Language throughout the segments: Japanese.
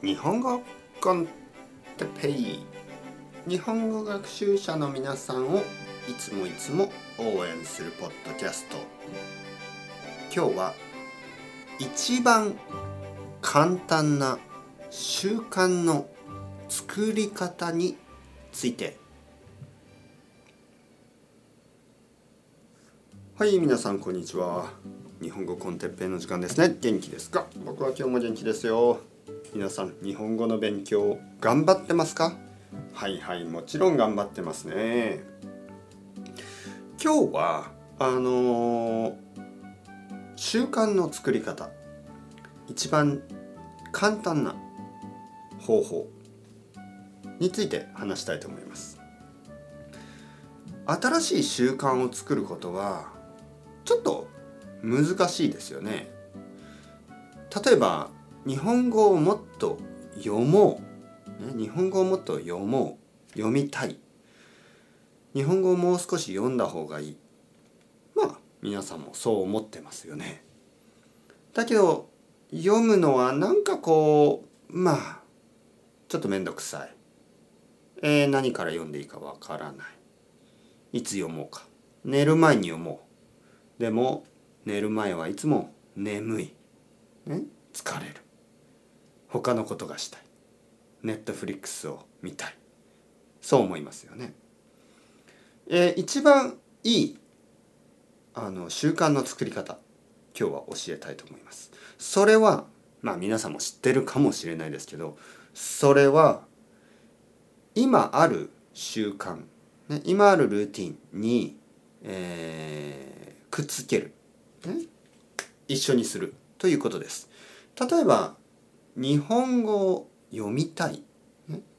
日本語コンテペイ。日本語学習者の皆さんをいつもいつも応援するポッドキャスト。今日は一番簡単な習慣の作り方について。はい皆さんこんにちは。日本語コンテッペイの時間ですね。元気ですか？僕は今日も元気ですよ。皆さん日本語の勉強頑張ってますか？はいはいもちろん頑張ってますね。今日はあのー、習慣の作り方。一番簡単な方法について話したいと思います。新しい習慣を作ることはちょっと難しいですよね。例えば日本語をもっと読もう、ね、日本語をもっと読もう。読みたい。日本語をもう少し読んだ方がいい。まあ皆さんもそう思ってますよね。だけど読むのはなんかこうまあちょっと面倒くさい、えー、何から読んでいいかわからない。いつ読もうか。寝る前に読もう。でも寝る前はいつも眠い、ね、疲れる。他のことがしたいネットフリックスを見たいそう思いますよね。えー、一番いいあの習慣の作り方今日は教えたいと思います。それはまあ皆さんも知ってるかもしれないですけどそれは今ある習慣、ね、今あるルーティンに、えー、くっつける、ね、一緒にするということです。例えば日本語を読みたい、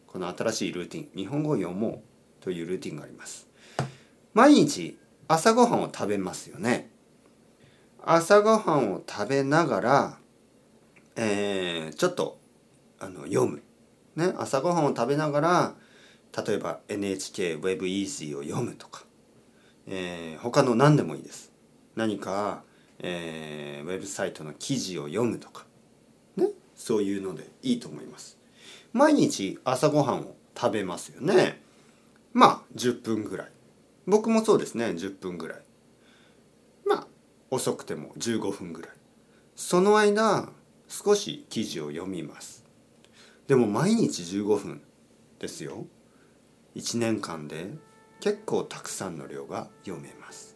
この新しいルーティン。日本語を読もうというルーティンがあります。毎日朝ごはんを食べますよね。朝ごはんを食べながら、えー、ちょっとあの読む、ね、朝ごはんを食べながら例えば NHK Web Easy を読むとか、えー、他の何でもいいです。何か、えー、ウェブサイトの記事を読むとか。そういうのでいいと思います。毎日朝ごはんを食べますよね。まあ10分ぐらい。僕もそうですね。10分ぐらい。まあ遅くても15分ぐらい。その間少し記事を読みます。でも毎日15分ですよ。1年間で結構たくさんの量が読めます。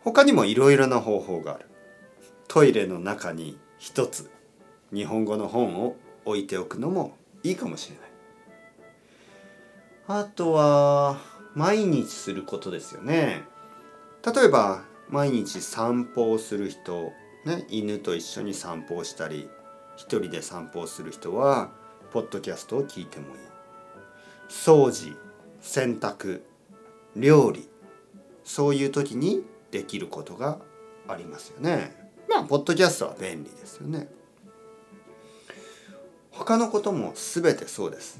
他にもいろいろな方法がある。トイレの中に一つ日本語の本を置いておくのもいいかもしれない。あとは毎日することですよね。例えば毎日散歩をする人、ね、犬と一緒に散歩をしたり一人で散歩をする人はポッドキャストを聞いてもいい。掃除洗濯料理そういう時にできることがありますよね。まあポッドキャストは便利ですよね他のことも全てそうです。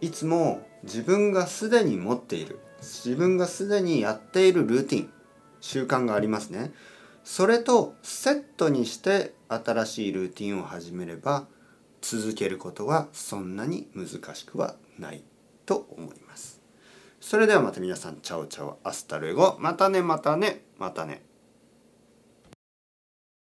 いつも自分がすでに持っている自分がすでにやっているルーティン習慣がありますね。それとセットにして新しいルーティンを始めれば続けることはそんなに難しくはないと思います。それではまた皆さん chao chao hasta luego。またねまたねまたね。